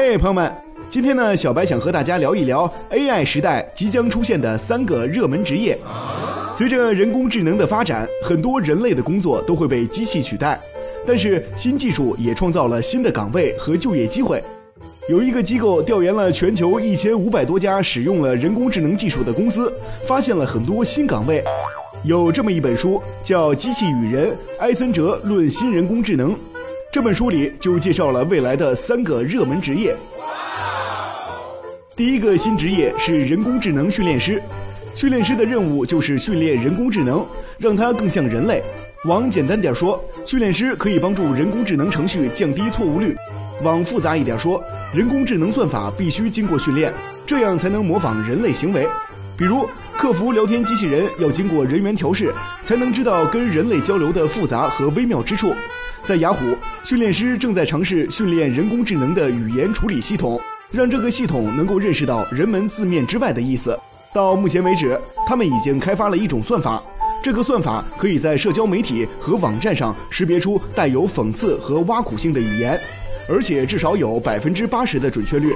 嘿，朋友们，今天呢，小白想和大家聊一聊 AI 时代即将出现的三个热门职业。随着人工智能的发展，很多人类的工作都会被机器取代，但是新技术也创造了新的岗位和就业机会。有一个机构调研了全球一千五百多家使用了人工智能技术的公司，发现了很多新岗位。有这么一本书，叫《机器与人：埃森哲论新人工智能》。这本书里就介绍了未来的三个热门职业。第一个新职业是人工智能训练师。训练师的任务就是训练人工智能，让它更像人类。往简单点说，训练师可以帮助人工智能程序降低错误率；往复杂一点说，人工智能算法必须经过训练，这样才能模仿人类行为。比如，客服聊天机器人要经过人员调试，才能知道跟人类交流的复杂和微妙之处。在雅虎，训练师正在尝试训练人工智能的语言处理系统，让这个系统能够认识到人们字面之外的意思。到目前为止，他们已经开发了一种算法，这个算法可以在社交媒体和网站上识别出带有讽刺和挖苦性的语言，而且至少有百分之八十的准确率。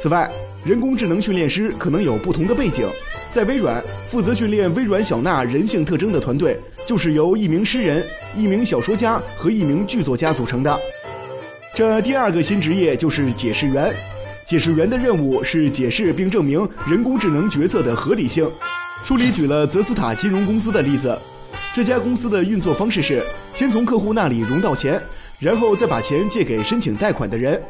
此外，人工智能训练师可能有不同的背景，在微软负责训练微软小娜人性特征的团队，就是由一名诗人、一名小说家和一名剧作家组成的。这第二个新职业就是解释员，解释员的任务是解释并证明人工智能决策的合理性。书里举了泽斯塔金融公司的例子，这家公司的运作方式是先从客户那里融到钱，然后再把钱借给申请贷款的人。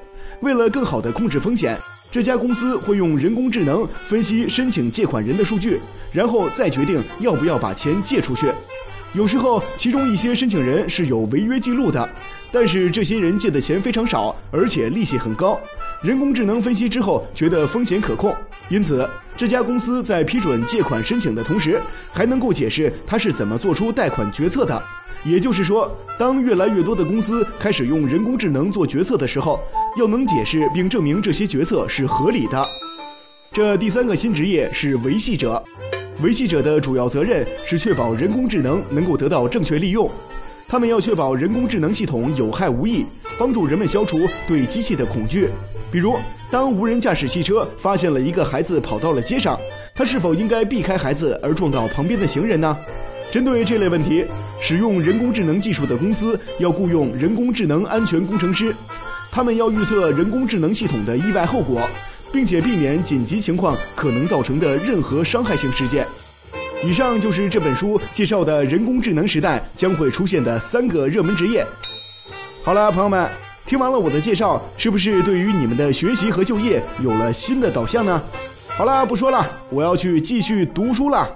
为了更好地控制风险。这家公司会用人工智能分析申请借款人的数据，然后再决定要不要把钱借出去。有时候，其中一些申请人是有违约记录的，但是这些人借的钱非常少，而且利息很高。人工智能分析之后觉得风险可控，因此这家公司在批准借款申请的同时，还能够解释他是怎么做出贷款决策的。也就是说，当越来越多的公司开始用人工智能做决策的时候，要能解释并证明这些决策是合理的。这第三个新职业是维系者，维系者的主要责任是确保人工智能能够得到正确利用。他们要确保人工智能系统有害无益，帮助人们消除对机器的恐惧。比如，当无人驾驶汽车发现了一个孩子跑到了街上，他是否应该避开孩子而撞到旁边的行人呢？针对这类问题，使用人工智能技术的公司要雇佣人工智能安全工程师，他们要预测人工智能系统的意外后果，并且避免紧急情况可能造成的任何伤害性事件。以上就是这本书介绍的人工智能时代将会出现的三个热门职业。好了，朋友们，听完了我的介绍，是不是对于你们的学习和就业有了新的导向呢？好了，不说了，我要去继续读书了。